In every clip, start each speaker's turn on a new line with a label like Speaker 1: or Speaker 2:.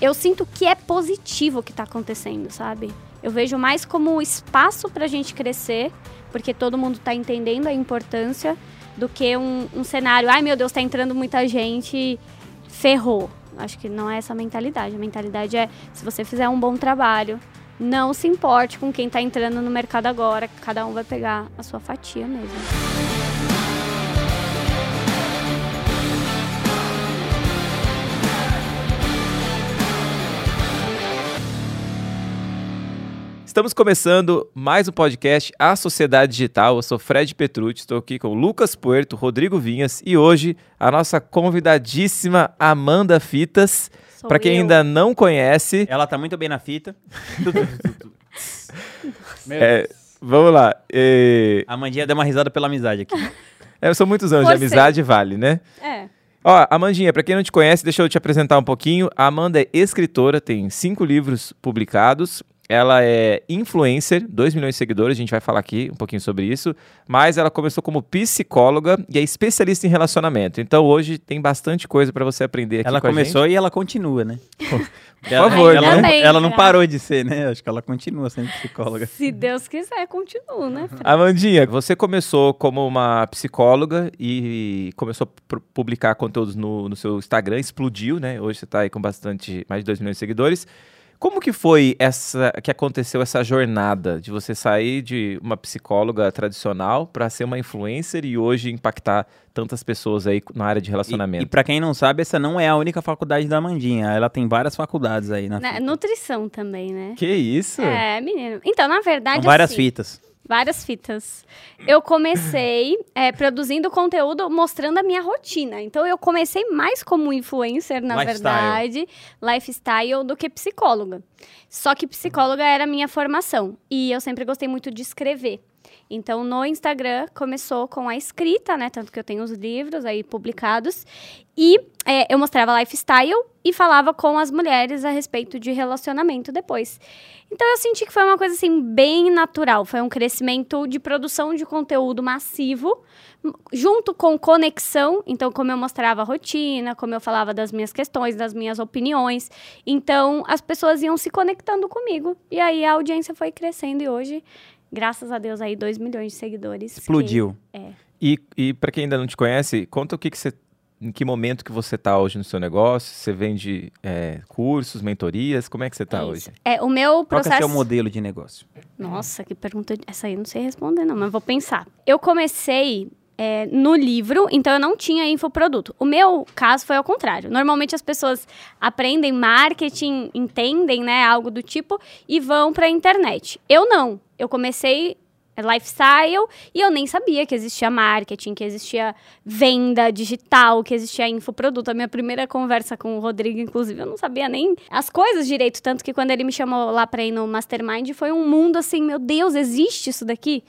Speaker 1: eu sinto que é positivo o que tá acontecendo, sabe? Eu vejo mais como espaço pra gente crescer, porque todo mundo tá entendendo a importância, do que um, um cenário, ai meu Deus, tá entrando muita gente, ferrou. Acho que não é essa a mentalidade. A mentalidade é, se você fizer um bom trabalho, não se importe com quem tá entrando no mercado agora, cada um vai pegar a sua fatia mesmo.
Speaker 2: Estamos começando mais um podcast A Sociedade Digital. Eu sou Fred Petrucci, estou aqui com Lucas Puerto, Rodrigo Vinhas e hoje a nossa convidadíssima Amanda Fitas. Para quem
Speaker 1: eu.
Speaker 2: ainda não conhece,
Speaker 3: Ela tá muito bem na fita.
Speaker 2: é, vamos lá. é,
Speaker 3: A Mandinha deu uma risada pela amizade aqui.
Speaker 2: é, são muitos anos
Speaker 1: Você.
Speaker 2: de amizade, vale, né?
Speaker 1: É.
Speaker 2: Ó, Amandinha, para quem não te conhece, deixa eu te apresentar um pouquinho. A Amanda é escritora, tem cinco livros publicados. Ela é influencer, 2 milhões de seguidores, a gente vai falar aqui um pouquinho sobre isso. Mas ela começou como psicóloga e é especialista em relacionamento. Então hoje tem bastante coisa para você aprender aqui
Speaker 3: ela
Speaker 2: com a
Speaker 3: começou e ela continua, né?
Speaker 2: Por
Speaker 3: ela,
Speaker 2: favor,
Speaker 3: ela,
Speaker 1: né? Bem,
Speaker 3: ela não
Speaker 1: né?
Speaker 3: parou de ser, né? Acho que ela continua sendo psicóloga.
Speaker 1: Se Deus quiser, continuo, né?
Speaker 2: Amandinha, você começou como uma psicóloga e começou a publicar conteúdos no, no seu Instagram, explodiu, né? Hoje você está aí com bastante, mais de 2 milhões de seguidores. Como que foi essa que aconteceu essa jornada de você sair de uma psicóloga tradicional para ser uma influencer e hoje impactar tantas pessoas aí na área de
Speaker 3: E,
Speaker 2: relacionamento?
Speaker 3: e pra quem não sabe, essa não é a única faculdade da Mandinha. Ela tem várias faculdades aí na fita.
Speaker 1: Nutrição também, né?
Speaker 2: Que isso?
Speaker 1: É, menino. Então, na verdade,
Speaker 3: Com várias
Speaker 1: assim,
Speaker 3: fitas.
Speaker 1: Várias fitas. Eu comecei é, produzindo conteúdo mostrando a minha rotina. Então, eu comecei mais como influencer, na
Speaker 3: Lifestyle.
Speaker 1: verdade, lifestyle, do que psicóloga. Só que psicóloga era a minha formação. E eu sempre gostei muito de escrever. Então, no Instagram, começou com a escrita, né? Tanto que eu tenho os livros aí publicados. E é, eu mostrava lifestyle e falava com as mulheres a respeito de relacionamento depois. Então eu senti que foi uma coisa assim bem natural, foi um crescimento de produção de conteúdo massivo, junto com conexão, então como eu mostrava a rotina, como eu falava das minhas questões, das minhas opiniões, então as pessoas iam se conectando comigo e aí a audiência foi crescendo e hoje, graças a Deus aí 2 milhões de seguidores. que-
Speaker 3: Explodiu.
Speaker 2: E, e para quem ainda não te conhece, conta o que, que você. Em que momento que você está hoje no seu negócio? Você vende é, cursos, mentorias? Como é que você está
Speaker 1: É
Speaker 2: hoje?
Speaker 1: É, o meu
Speaker 3: Qual que é
Speaker 1: processo...
Speaker 3: o seu modelo de negócio?
Speaker 1: Nossa, que pergunta. Essa aí eu não sei responder, não, mas vou pensar. Eu comecei é, no livro, então eu não tinha infoproduto. O meu caso foi ao contrário. Normalmente as pessoas aprendem marketing, entendem, né, algo do tipo, e vão pra internet. Eu não. Eu comecei lifestyle e eu nem sabia que existia marketing, que existia venda digital, que existia infoproduto. A minha primeira conversa com o Rodrigo, inclusive, eu não sabia nem as coisas direito, tanto que quando ele me chamou lá pra ir no Mastermind, foi um mundo assim, meu Deus, existe isso daqui?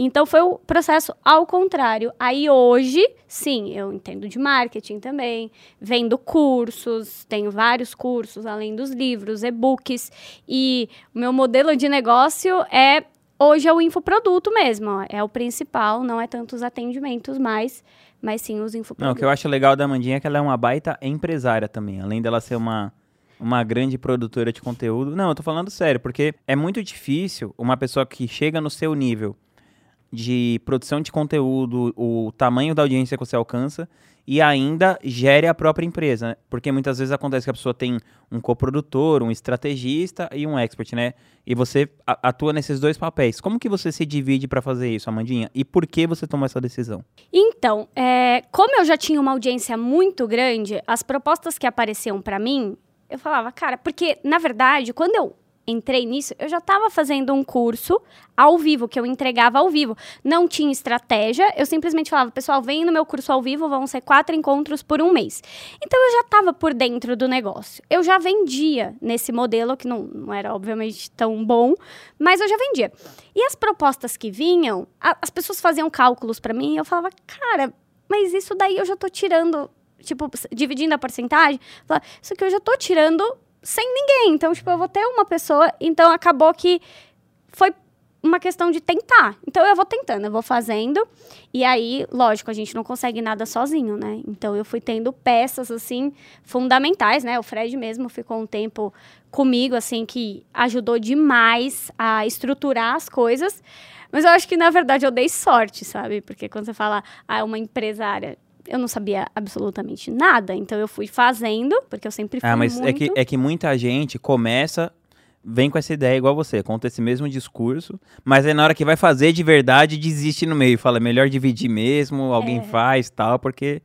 Speaker 1: Então foi o processo ao contrário. Aí hoje, sim, eu entendo de marketing também, vendo cursos, tenho vários cursos além dos livros, e-books e o meu modelo de negócio é hoje é o infoproduto mesmo, ó, é o principal, não é tanto os atendimentos mais, mas sim os
Speaker 3: Não, o
Speaker 1: infoprodutos.
Speaker 3: que eu acho legal da Mandinha é que ela é uma baita empresária também. Além dela ser uma, uma grande produtora de conteúdo. Não, eu tô falando sério, porque é muito difícil uma pessoa que chega no seu nível de produção de conteúdo, o tamanho da audiência que você alcança e ainda gere a própria empresa, né? Porque muitas vezes acontece que a pessoa tem um coprodutor, um estrategista e um expert, né? E você atua nesses dois papéis. Como que você se divide para fazer isso, Amandinha? E por que você tomou essa decisão?
Speaker 1: Então, é, como eu já tinha uma audiência muito grande, as propostas que apareciam pra mim, eu falava, cara, porque na verdade, quando eu entrei nisso, eu já estava fazendo um curso ao vivo, que eu entregava ao vivo. Não tinha estratégia, eu simplesmente falava, pessoal, vem no meu curso ao vivo, vão ser quatro encontros por um mês. Então eu já estava por dentro do negócio. Eu já vendia nesse modelo, que não, não era obviamente tão bom, mas eu já vendia. E as propostas que vinham, a- as pessoas faziam cálculos para mim e eu falava, cara, mas isso daí eu já tô tirando, tipo, dividindo a porcentagem, isso aqui eu já tô tirando sem ninguém. Então, tipo, eu vou ter uma pessoa. Então, acabou que foi uma questão de tentar. Então eu vou tentando, eu vou fazendo. E aí, lógico, a gente não consegue nada sozinho, né? Então eu fui tendo peças assim fundamentais, né? O Fred mesmo ficou um tempo comigo assim que ajudou demais a estruturar as coisas. Mas eu acho que na verdade eu dei sorte, sabe? Porque quando você fala, ah, é uma empresária, eu não sabia absolutamente nada, então eu fui fazendo, porque eu sempre fui
Speaker 3: Ah, mas
Speaker 1: muito...
Speaker 3: é, que, é que muita gente começa, vem com essa ideia igual você, conta esse mesmo discurso, mas aí na hora que vai fazer de verdade, desiste no meio. Fala, é melhor dividir mesmo, alguém
Speaker 1: É.
Speaker 3: faz tal, porque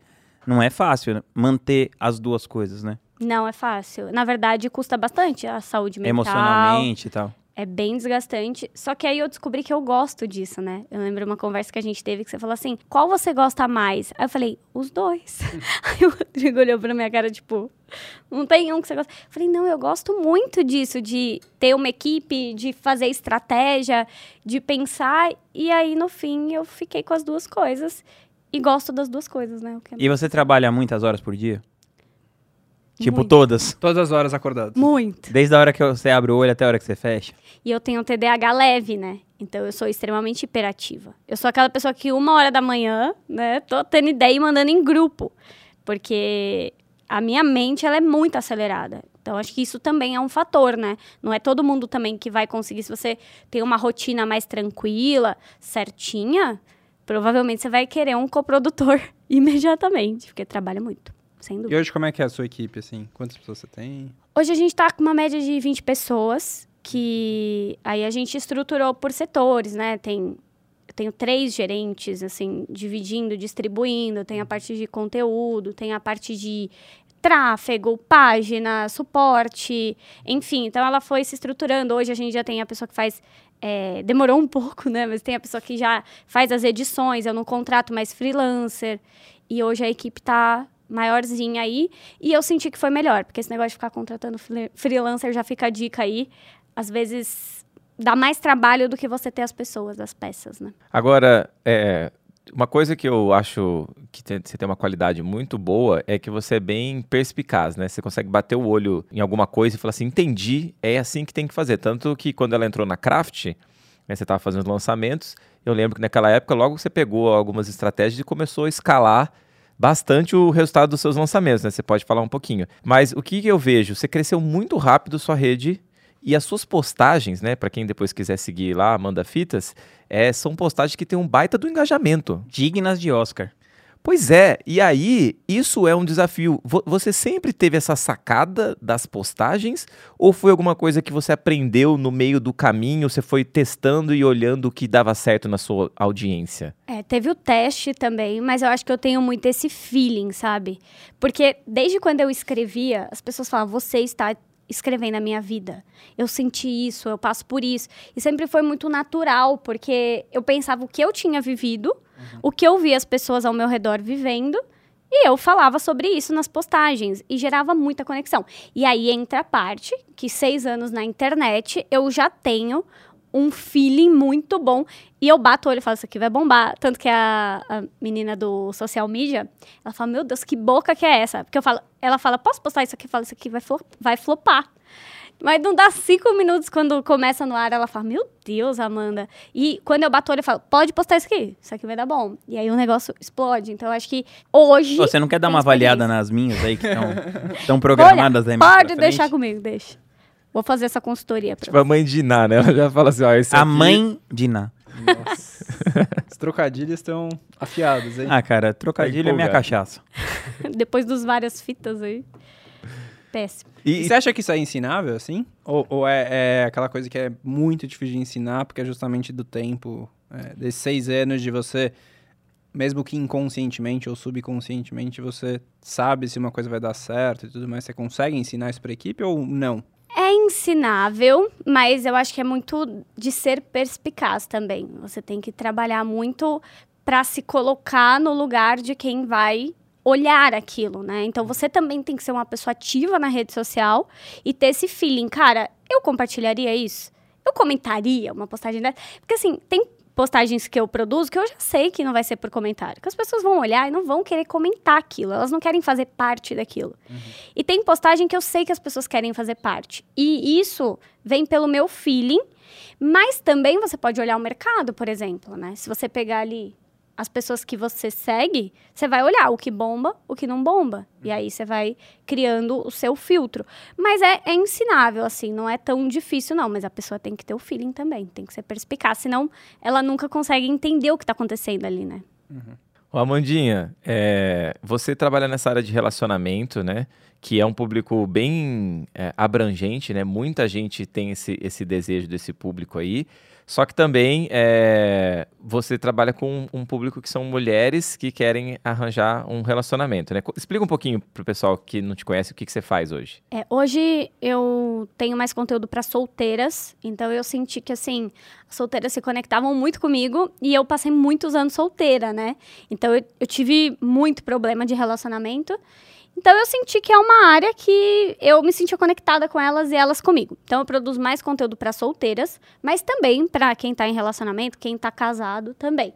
Speaker 3: não é fácil né? manter as duas coisas, né?
Speaker 1: Não é fácil. Na verdade, custa bastante a saúde mental.
Speaker 3: Emocionalmente e tal.
Speaker 1: É bem desgastante. Só que aí eu descobri que eu gosto disso, né? Eu lembro uma conversa que a gente teve que você falou assim: qual você gosta mais? Aí eu falei: os dois. aí o Rodrigo olhou pra minha cara, tipo, não tem um que você gosta. Eu falei: não, eu gosto muito disso, de ter uma equipe, de fazer estratégia, de pensar. E aí, no fim, eu fiquei com as duas coisas. E gosto das duas coisas, né? É
Speaker 3: E você trabalha muitas horas por dia? Tipo,
Speaker 1: Muito.
Speaker 3: todas.
Speaker 4: Todas as horas acordados.
Speaker 1: Muito.
Speaker 3: Desde a hora que você abre o olho até a hora que você fecha.
Speaker 1: E eu tenho TDAH leve, né? Então eu sou extremamente hiperativa. Eu sou aquela pessoa que uma hora da manhã, né, tô tendo ideia e mandando em grupo. Porque a minha mente, ela é muito acelerada. Então acho que isso também é um fator, né? Não é todo mundo também que vai conseguir. Se você tem uma rotina mais tranquila, certinha, provavelmente você vai querer um coprodutor imediatamente, porque trabalha muito, sem dúvida.
Speaker 4: E hoje como é que é a sua equipe, assim? Quantas pessoas você tem?
Speaker 1: Hoje a gente tá com uma média de 20 pessoas, que aí a gente estruturou por setores, né? Tem eu tenho três gerentes, assim, dividindo, distribuindo, tem a parte de conteúdo, tem a parte de tráfego, página, suporte, enfim. Então ela foi se estruturando. Hoje a gente já tem a pessoa que faz. é, demorou um pouco, né? Mas tem a pessoa que já faz as edições, eu não contrato mais freelancer. E hoje a equipe tá maiorzinha aí. E eu senti que foi melhor, porque esse negócio de ficar contratando freelancer já fica a dica aí. Às vezes dá mais trabalho do que você ter as pessoas, as peças, né?
Speaker 2: Agora, é, uma coisa que eu acho que tem- você tem uma qualidade muito boa é que você é bem perspicaz, né? Você consegue bater o olho em alguma coisa e falar assim, entendi, é assim que tem que fazer. Tanto que quando ela entrou na Craft, né, você estava fazendo lançamentos, eu lembro que naquela época logo você pegou algumas estratégias e começou a escalar bastante o resultado dos seus lançamentos, né? Você pode falar um pouquinho. Mas o que eu vejo? Você cresceu muito rápido sua rede e as suas postagens, né, para quem depois quiser seguir lá, manda fitas, é, são postagens que tem um baita do engajamento.
Speaker 3: Dignas de Oscar.
Speaker 2: Pois é, e aí isso é um desafio. Vo- Você sempre teve essa sacada das postagens ou foi alguma coisa que você aprendeu no meio do caminho, você foi testando e olhando o que dava certo na sua audiência?
Speaker 1: É, teve o teste também, mas eu acho que eu tenho muito esse feeling, sabe? Porque desde quando eu escrevia, as pessoas falavam, você está escrevendo a minha vida. Eu senti isso, eu passo por isso. E sempre foi muito natural, porque eu pensava o que eu tinha vivido, o que eu via as pessoas ao meu redor vivendo, e eu falava sobre isso nas postagens e gerava muita conexão. E aí entra a parte que seis anos na internet eu já tenho um feeling muito bom. E eu bato o olho e falo, isso aqui vai bombar. Tanto que a, a menina do social media, ela fala, meu Deus, que boca que é essa? Porque eu falo, ela fala, posso postar isso aqui? Eu falo, isso aqui vai, flo- vai flopar. Mas não dá cinco minutos quando começa no ar, ela fala, meu Deus, Amanda. E quando eu bato o olho, eu falo, pode postar isso aqui, isso aqui vai dar bom. E aí o negócio explode. Então eu acho que hoje.
Speaker 3: Pô, Você não quer dar uma avaliada nas minhas aí que estão programadas aí
Speaker 1: Olha, Pode deixar comigo, deixa. Vou fazer essa consultoria pra
Speaker 2: Tipo a mãe de Iná, né? Ela já fala assim, ó, esse
Speaker 3: A
Speaker 2: aqui-
Speaker 3: mãe de Ná.
Speaker 4: Nossa. Os trocadilhos estão afiados, hein?
Speaker 3: Ah, cara, trocadilho é minha
Speaker 2: empolgado.
Speaker 3: cachaça.
Speaker 1: Depois dos várias fitas aí. Péssimo.
Speaker 4: E
Speaker 2: E,
Speaker 4: você acha que isso é ensinável, assim? Ou, ou é, é aquela coisa que é muito difícil de ensinar, porque é justamente do tempo, é, desses seis anos de você, mesmo que inconscientemente ou subconscientemente, você sabe se uma coisa vai dar certo e tudo mais, você consegue ensinar isso pra equipe ou não?
Speaker 1: É ensinável, mas eu acho que é muito de ser perspicaz também. Você tem que trabalhar muito para se colocar no lugar de quem vai olhar aquilo, né? Então você também tem que ser uma pessoa ativa na rede social e ter esse feeling, cara, eu compartilharia isso? Eu comentaria uma postagem dessa? Porque assim, tem postagens que eu produzo que eu já sei que não vai ser por comentário. Que as pessoas vão olhar e não vão querer comentar aquilo. Elas não querem fazer parte daquilo. Uhum. E tem postagem que eu sei que as pessoas querem fazer parte. E isso vem pelo meu feeling. Mas também você pode olhar o mercado, por exemplo, né? Se você pegar ali as pessoas que você segue, você vai olhar o que bomba, o que não bomba. E aí você vai criando o seu filtro. Mas é, é, ensinável, assim, não é tão difícil, não. Mas a pessoa tem que ter o feeling também, tem que ser perspicaz, senão ela nunca consegue entender o que está acontecendo ali, né?
Speaker 2: Uhum. Ô, Amandinha, é, você trabalha nessa área de relacionamento, né? Que é um público bem é, abrangente, né? Muita gente tem esse, esse desejo desse público aí. Só que também é, você trabalha com um público que são mulheres que querem arranjar um relacionamento, né? Explica um pouquinho pro pessoal que não te conhece o que, que você faz hoje.
Speaker 1: É, hoje eu tenho mais conteúdo para solteiras, então eu senti que assim, as solteiras se conectavam muito comigo e eu passei muitos anos solteira, né? Então eu, eu tive muito problema de relacionamento. Então eu senti que é uma área que eu me sentia conectada com elas e elas comigo. Então eu produzo mais conteúdo para solteiras, mas também para quem está em relacionamento, quem está casado também.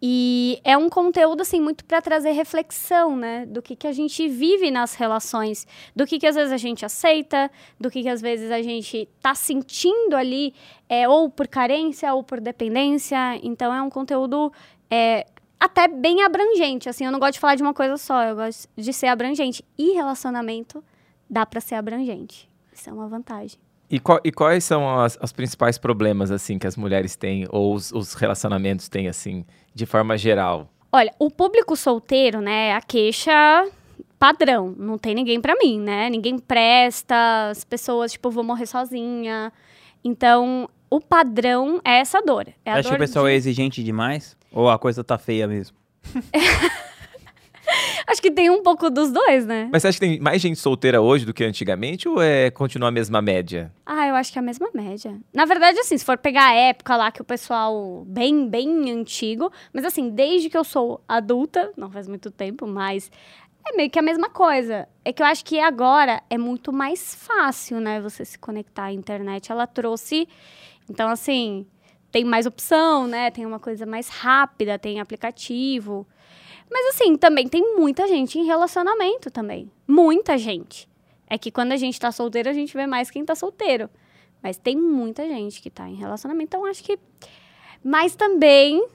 Speaker 1: E é um conteúdo assim muito para trazer reflexão, né, do que que a gente vive nas relações, do que que às vezes a gente aceita, do que que às vezes a gente está sentindo ali, é, ou por carência ou por dependência. Então é um conteúdo é, até bem abrangente, assim, eu não gosto de falar de uma coisa só, eu gosto de ser abrangente. E relacionamento dá para ser abrangente. Isso é uma vantagem.
Speaker 2: E, qual, e quais são as, os principais problemas, assim, que as mulheres têm, ou os, os, relacionamentos têm, assim, de forma geral?
Speaker 1: Olha, o público solteiro, né, a queixa padrão, não tem ninguém para mim, né? Ninguém presta, as pessoas, tipo, vou morrer sozinha. Então, o padrão é essa dor. É
Speaker 3: Acha que o pessoal
Speaker 1: de...
Speaker 3: é exigente demais? Ou a coisa tá feia mesmo?
Speaker 1: Acho que tem um pouco dos dois, né?
Speaker 2: Mas você acha que tem mais gente solteira hoje do que antigamente ou é continua a mesma média?
Speaker 1: Ah, eu acho que é a mesma média. Na verdade, assim, se for pegar a época lá que o pessoal bem, bem antigo, mas assim, desde que eu sou adulta, não faz muito tempo, mas é meio que a mesma coisa. É que eu acho que agora é muito mais fácil, né, você se conectar à internet. Ela trouxe então, assim, tem mais opção, né? Tem uma coisa mais rápida, tem aplicativo. Mas, assim, também tem muita gente em relacionamento também. Muita gente. É que quando a gente tá solteiro, a gente vê mais quem tá solteiro. Mas tem muita gente que tá em relacionamento. Então, acho que. Mas também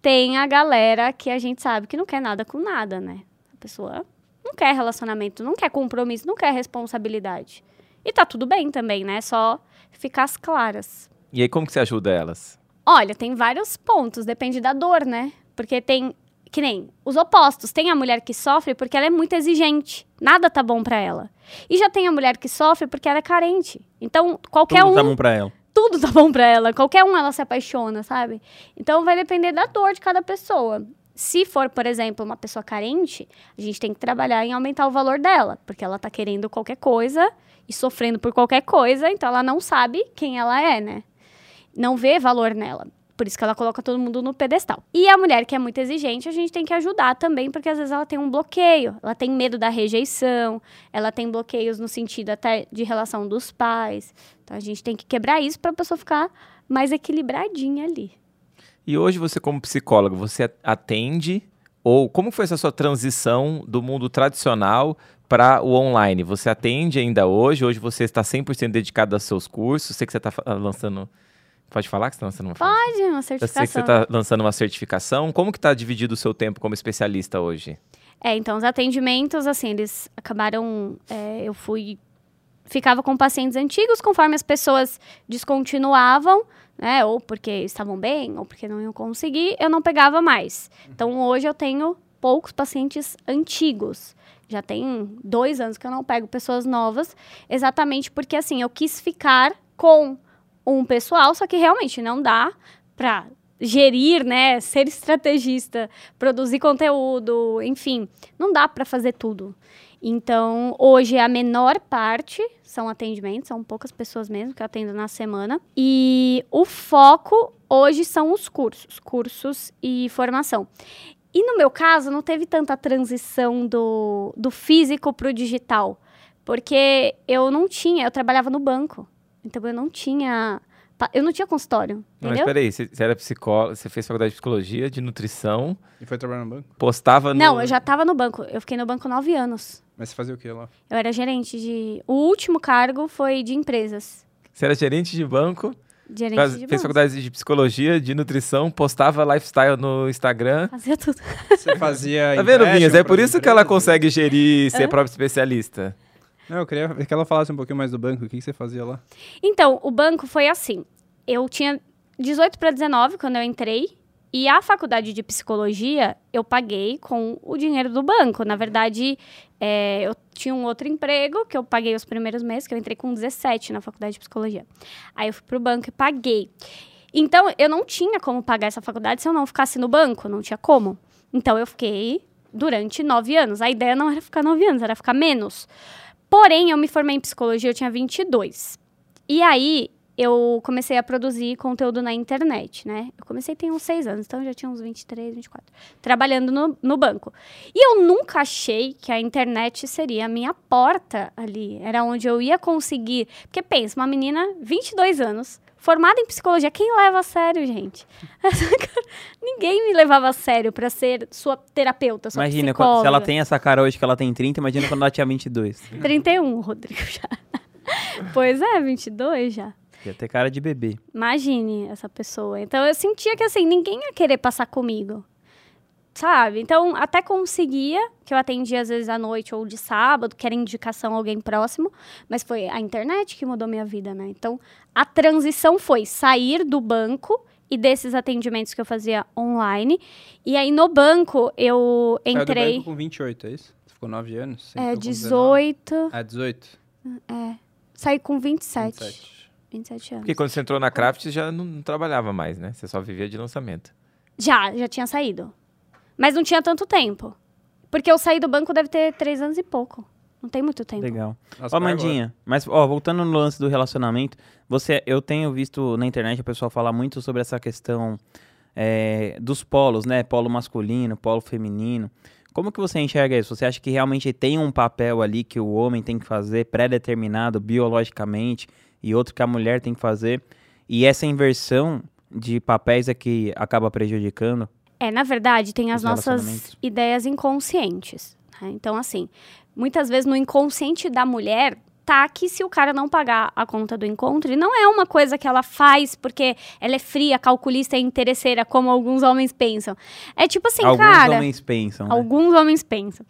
Speaker 1: tem a galera que a gente sabe que não quer nada com nada, né? A pessoa não quer relacionamento, não quer compromisso, não quer responsabilidade. E tá tudo bem também, né? Só ficar as claras.
Speaker 2: E aí, como que você ajuda elas?
Speaker 1: Olha, tem vários pontos, depende da dor, né? Porque tem, que nem os opostos. Tem a mulher que sofre porque ela é muito exigente. Nada tá bom para ela. E já tem a mulher que sofre porque ela é carente. Então, qualquer
Speaker 3: Tudo
Speaker 1: um.
Speaker 3: Tudo tá bom pra ela.
Speaker 1: Tudo tá bom pra ela. Qualquer um ela se apaixona, sabe? Então vai depender da dor de cada pessoa. Se for, por exemplo, uma pessoa carente, a gente tem que trabalhar em aumentar o valor dela, porque ela tá querendo qualquer coisa e sofrendo por qualquer coisa, então ela não sabe quem ela é, né? Não vê valor nela. Por isso que ela coloca todo mundo no pedestal. E a mulher que é muito exigente, a gente tem que ajudar também, porque às vezes ela tem um bloqueio, ela tem medo da rejeição, ela tem bloqueios no sentido até de relação dos pais. Então a gente tem que quebrar isso para a pessoa ficar mais equilibradinha ali.
Speaker 2: E hoje você como psicóloga, você atende ou como foi essa sua transição do mundo tradicional para o online? Você atende ainda hoje? Hoje você está 100% dedicado aos seus cursos? Sei que você está lançando Pode falar que você está lançando uma
Speaker 1: Pode, uma certificação. Eu sei
Speaker 2: que você está lançando uma certificação. Como que está dividido o seu tempo como especialista hoje?
Speaker 1: É, então, os atendimentos, assim, eles acabaram... É, eu fui... Ficava com pacientes antigos, conforme as pessoas descontinuavam, né? Ou porque estavam bem, ou porque não iam conseguir, eu não pegava mais. Então, hoje eu tenho poucos pacientes antigos. Já tem dois anos que eu não pego pessoas novas, exatamente porque, assim, eu quis ficar com um pessoal, só que realmente não dá para gerir, né, ser estrategista, produzir conteúdo, enfim, não dá para fazer tudo. Então, hoje a menor parte são atendimentos, são poucas pessoas mesmo que eu atendo na semana. E o foco hoje são os cursos, cursos e formação. E no meu caso, não teve tanta transição do, do físico para o digital, porque eu não tinha, eu trabalhava no banco. Então eu não tinha Eu não tinha consultório,
Speaker 2: Não, mas peraí, você, você era psicóloga, você fez faculdade de psicologia, de nutrição,
Speaker 4: E foi trabalhar no banco?
Speaker 2: postava no...
Speaker 1: Não, eu já tava no banco. Eu fiquei no banco nove anos.
Speaker 4: Mas você fazia o que lá?
Speaker 1: Eu era gerente de. O último cargo foi de empresas.
Speaker 2: Você era gerente de banco,
Speaker 1: Gerente
Speaker 2: faz-
Speaker 1: de
Speaker 2: fez faculdade de psicologia, de nutrição, postava lifestyle no Instagram.
Speaker 1: Fazia tudo.
Speaker 4: Você fazia.
Speaker 2: Tá vendo, Vinhas? É por isso que ela
Speaker 4: empresas?
Speaker 2: consegue gerir, ser própria especialista.
Speaker 4: Não, eu queria que ela falasse um pouquinho mais do banco. O que você fazia lá?
Speaker 1: Então, o banco foi assim. Eu tinha 18 para 19 quando eu entrei. E a faculdade de psicologia eu paguei com o dinheiro do banco. Na verdade, é, eu tinha um outro emprego que eu paguei os primeiros meses, que eu entrei com 17 na faculdade de psicologia. Aí eu fui pro banco e paguei. Então, eu não tinha como pagar essa faculdade se eu não ficasse no banco, não tinha como. Então, eu fiquei durante nove anos. A ideia não era ficar nove anos, era ficar menos. Porém, eu me formei em psicologia, eu tinha 22. E aí, eu comecei a produzir conteúdo na internet, né? Eu comecei tem uns seis anos, então já tinha uns 23, 24. Trabalhando no, no banco. E eu nunca achei que a internet seria a minha porta ali. Era onde eu ia conseguir... Porque pensa, uma menina, 22 anos, formada em psicologia. Quem leva a sério, gente? Ninguém me levava a sério pra ser sua terapeuta, sua
Speaker 3: Imagina,
Speaker 1: psicóloga.
Speaker 3: se ela tem essa cara hoje que ela tem 30, imagina quando ela tinha 22.
Speaker 1: 31, Rodrigo, já. pois é, 22 já.
Speaker 3: Ia ter cara de bebê.
Speaker 1: Imagine essa pessoa. Então eu sentia que assim, ninguém ia querer passar comigo. Sabe? Então, até conseguia, que eu atendia às vezes à noite ou de sábado, que era indicação a alguém próximo, mas foi a internet que mudou minha vida, né? Então, a transição foi sair do banco e desses atendimentos que eu fazia online. E aí, no banco, eu
Speaker 4: Saiu do
Speaker 1: entrei.
Speaker 4: banco com 28, é isso? Você ficou 9 anos?
Speaker 1: É,
Speaker 4: ficou com 19?
Speaker 1: 18.
Speaker 4: Ah, 18.
Speaker 1: Saí com 27.
Speaker 4: 27.
Speaker 1: 27 anos.
Speaker 2: Porque quando você entrou na Craft, você já não, não trabalhava mais, né? Você só vivia de lançamento.
Speaker 1: Já, já tinha saído. Mas não tinha tanto tempo. Porque eu saí do banco deve ter três anos e pouco. Não tem muito tempo.
Speaker 3: Legal.
Speaker 4: Nossa,
Speaker 3: Ó, Mandinha, mas ó, voltando no lance do relacionamento, você, eu tenho visto na internet o pessoal falar muito sobre essa questão é, dos polos, né? Polo masculino, polo feminino. Como que você enxerga isso? Você acha que realmente tem um papel ali que o homem tem que fazer pré-determinado biologicamente e outro que a mulher tem que fazer? E essa inversão de papéis é que acaba prejudicando?
Speaker 1: É, na verdade, tem as
Speaker 3: Os
Speaker 1: nossas ideias inconscientes. né? Então, assim, muitas vezes no inconsciente da mulher tá que se o cara não pagar a conta do encontro, e não é uma coisa que ela faz porque ela é fria, calculista e interesseira, como alguns homens pensam. É tipo assim,
Speaker 3: Alguns
Speaker 1: cara.
Speaker 3: homens pensam, né?
Speaker 1: Alguns homens pensam.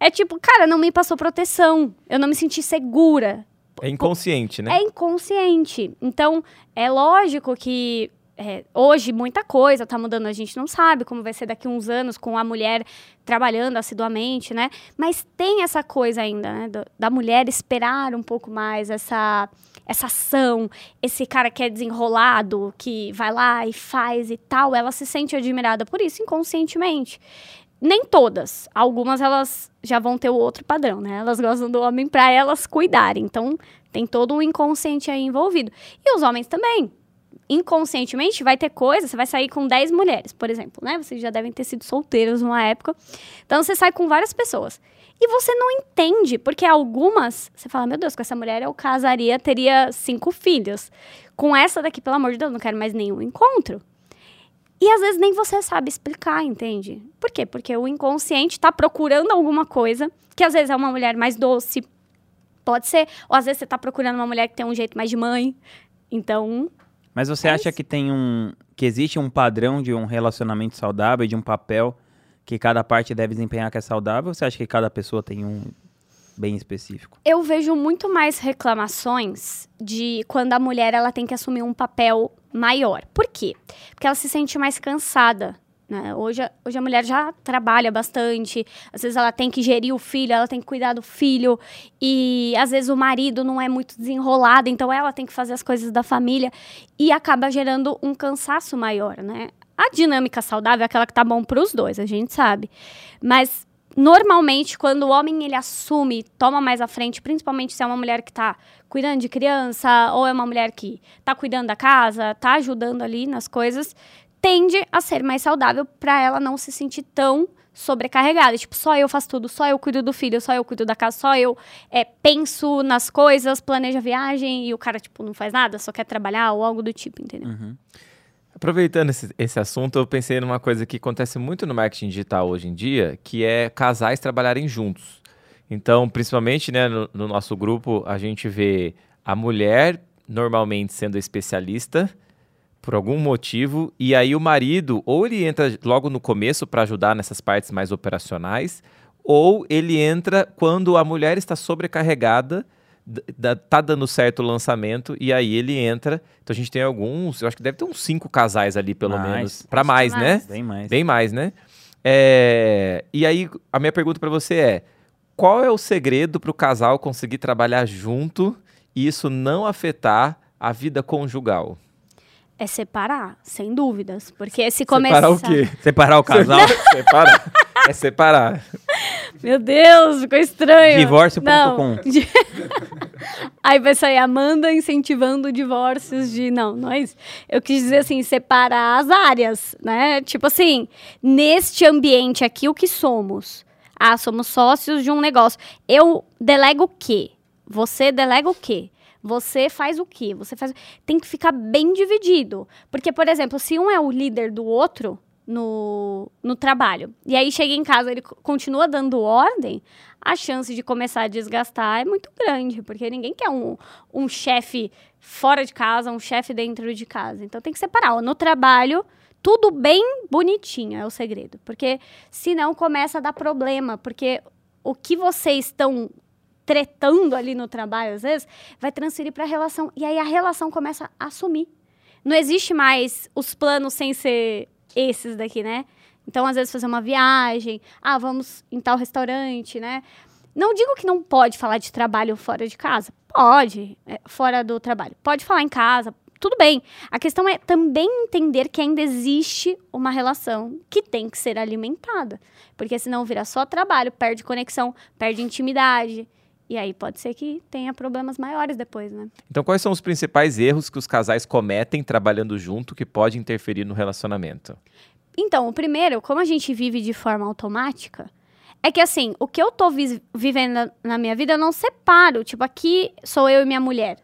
Speaker 1: É tipo, cara, não me passou proteção. Eu não me senti segura.
Speaker 2: É inconsciente, né?
Speaker 1: É inconsciente. Então, é lógico que é, hoje muita coisa tá mudando, a gente não sabe como vai ser daqui uns anos com a mulher trabalhando assiduamente, né? Mas tem essa coisa ainda, né? do- da mulher esperar um pouco mais essa essa ação, esse cara que é desenrolado, que vai lá e faz e tal, ela se sente admirada por isso inconscientemente. Nem todas, algumas elas já vão ter o outro padrão, né? Elas gostam do homem para elas cuidarem. Então, tem todo um inconsciente aí envolvido. E os homens também. Inconscientemente vai ter coisa, você vai sair com 10 mulheres, por exemplo, né? Vocês já devem ter sido solteiros numa época. Então você sai com várias pessoas. E você não entende, porque algumas, você fala, meu Deus, com essa mulher eu casaria, teria cinco filhos. Com essa daqui, pelo amor de Deus, não quero mais nenhum encontro. E às vezes nem você sabe explicar, entende? Por quê? Porque o inconsciente tá procurando alguma coisa, que às vezes é uma mulher mais doce, pode ser, ou às vezes você tá procurando uma mulher que tem um jeito mais de mãe. Então,
Speaker 3: Mas você
Speaker 1: É
Speaker 3: acha
Speaker 1: isso.
Speaker 3: que tem um. que existe um padrão de um relacionamento saudável, de um papel que cada parte deve desempenhar que é saudável? Ou você acha que cada pessoa tem um bem específico?
Speaker 1: eu vejo muito mais reclamações de quando a mulher ela tem que assumir um papel maior. Por quê? Porque ela se sente mais cansada. Né? Hoje, hoje a mulher já trabalha bastante, às vezes ela tem que gerir o filho, ela tem que cuidar do filho, e às vezes o marido não é muito desenrolado, então ela tem que fazer as coisas da família, e acaba gerando um cansaço maior, né? A dinâmica saudável é aquela que tá bom para os dois, a gente sabe. Mas normalmente quando o homem ele assume, toma mais à frente, principalmente se é uma mulher que tá cuidando de criança ou é uma mulher que tá cuidando da casa, tá ajudando ali nas coisas, tende a ser mais saudável para ela não se sentir tão sobrecarregada. Tipo, só eu faço tudo, só eu cuido do filho, só eu cuido da casa, só eu é, penso nas coisas, planejo a viagem e o cara, tipo, não faz nada, só quer trabalhar ou algo do tipo, entendeu?
Speaker 3: Uhum.
Speaker 2: Aproveitando esse, esse assunto, eu pensei numa coisa que acontece muito no marketing digital hoje em dia, que é casais trabalharem juntos. Então, principalmente né, no, no nosso grupo, a gente vê a mulher normalmente sendo especialista por algum motivo, e aí o marido, ou ele entra logo no começo para ajudar nessas partes mais operacionais, ou ele entra quando a mulher está sobrecarregada, tá dando certo o lançamento, e aí ele entra. Então a gente tem alguns, eu acho que deve ter uns cinco casais ali, pelo
Speaker 3: Mais.
Speaker 2: menos. Para mais,
Speaker 1: mais.
Speaker 2: né?
Speaker 3: Bem mais.
Speaker 2: Bem mais, né? É, E aí, a minha pergunta para você é: qual é o segredo para o casal conseguir trabalhar junto e isso não afetar a vida conjugal?
Speaker 1: É separar, sem dúvidas. Porque se começar.
Speaker 2: Separar o quê?
Speaker 3: Separar o casal.
Speaker 2: separar. É separar.
Speaker 1: Meu Deus, ficou estranho.
Speaker 3: Divórcio.com.
Speaker 1: Aí vai sair Amanda incentivando divórcios de. Não, não é isso. Eu quis dizer assim, separar as áreas, né? Tipo assim, neste ambiente aqui, o que somos? Ah, somos sócios de um negócio. Eu delego o quê? Você delega o quê? Você faz o quê? Você faz. Tem que ficar bem dividido. Porque, por exemplo, se um é o líder do outro no, no trabalho, e aí chega em casa ele co- continua dando ordem, a chance de começar a desgastar é muito grande, porque ninguém quer um, um chefe fora de casa, um chefe dentro de casa. Então tem que separar. No trabalho, tudo bem bonitinho é o segredo, porque senão começa a dar problema, porque o que vocês estão tretando ali no trabalho, às vezes, vai transferir para a relação. E aí a relação começa a assumir. Não existe mais os planos sem ser esses daqui, né? Então, às vezes, fazer uma viagem, ah, vamos em tal restaurante, né? Não digo que não pode falar de trabalho fora de casa. Pode, é, fora do trabalho. Pode falar em casa, tudo bem. A questão é também entender que ainda existe uma relação que tem que ser alimentada. Porque senão vira só trabalho, perde conexão, perde intimidade. E aí pode ser que tenha problemas maiores depois, né?
Speaker 2: Então, quais são os principais erros que os casais cometem trabalhando junto que pode interferir no relacionamento?
Speaker 1: Então, o primeiro, como a gente vive de forma automática, é que assim, o que eu tô vi- vivendo na, minha vida, eu não separo. Tipo, aqui sou eu e minha mulher.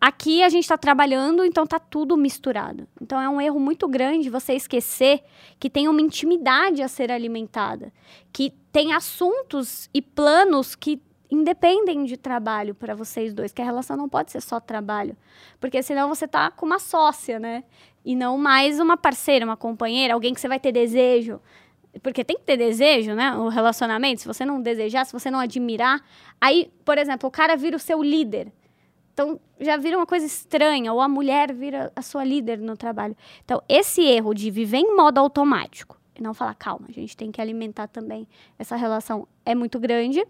Speaker 1: Aqui a gente tá trabalhando, então tá tudo misturado. Então é um erro muito grande você esquecer que tem uma intimidade a ser alimentada, que tem assuntos e planos que independem de trabalho para vocês dois, que a relação não pode ser só trabalho, porque senão você tá com uma sócia, né? E não mais uma parceira, uma companheira, alguém que você vai ter desejo. Porque tem que ter desejo, né? O relacionamento. Se você não desejar, se você não admirar. Aí, por exemplo, o cara vira o seu líder. Então, já vira uma coisa estranha. Ou a mulher vira a sua líder no trabalho. Então, esse erro de viver em modo automático e não falar, calma, a gente tem que alimentar também essa relação é muito grande.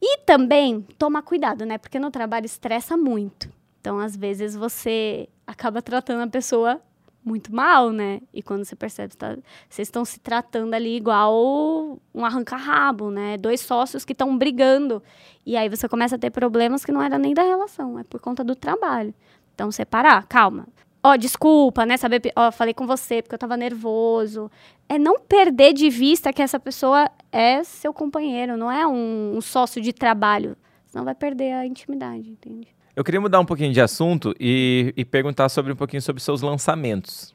Speaker 1: E também tomar cuidado, né? Porque no trabalho estressa muito. Então, às vezes, você acaba tratando a pessoa muito mal, né? E quando você percebe, tá, vocês estão se tratando ali igual um arranca-rabo, né? Dois sócios que estão brigando. E aí você começa a ter problemas que não era nem da relação, é por conta do trabalho. Então, separar, calma. Ó, desculpa, né? Saber, ó, falei com você porque eu tava nervoso. É não perder de vista que essa pessoa é seu companheiro, não é um, um sócio de trabalho. Senão vai perder a intimidade, entende?
Speaker 2: Eu queria mudar um pouquinho de assunto e, e perguntar sobre um pouquinho sobre seus lançamentos.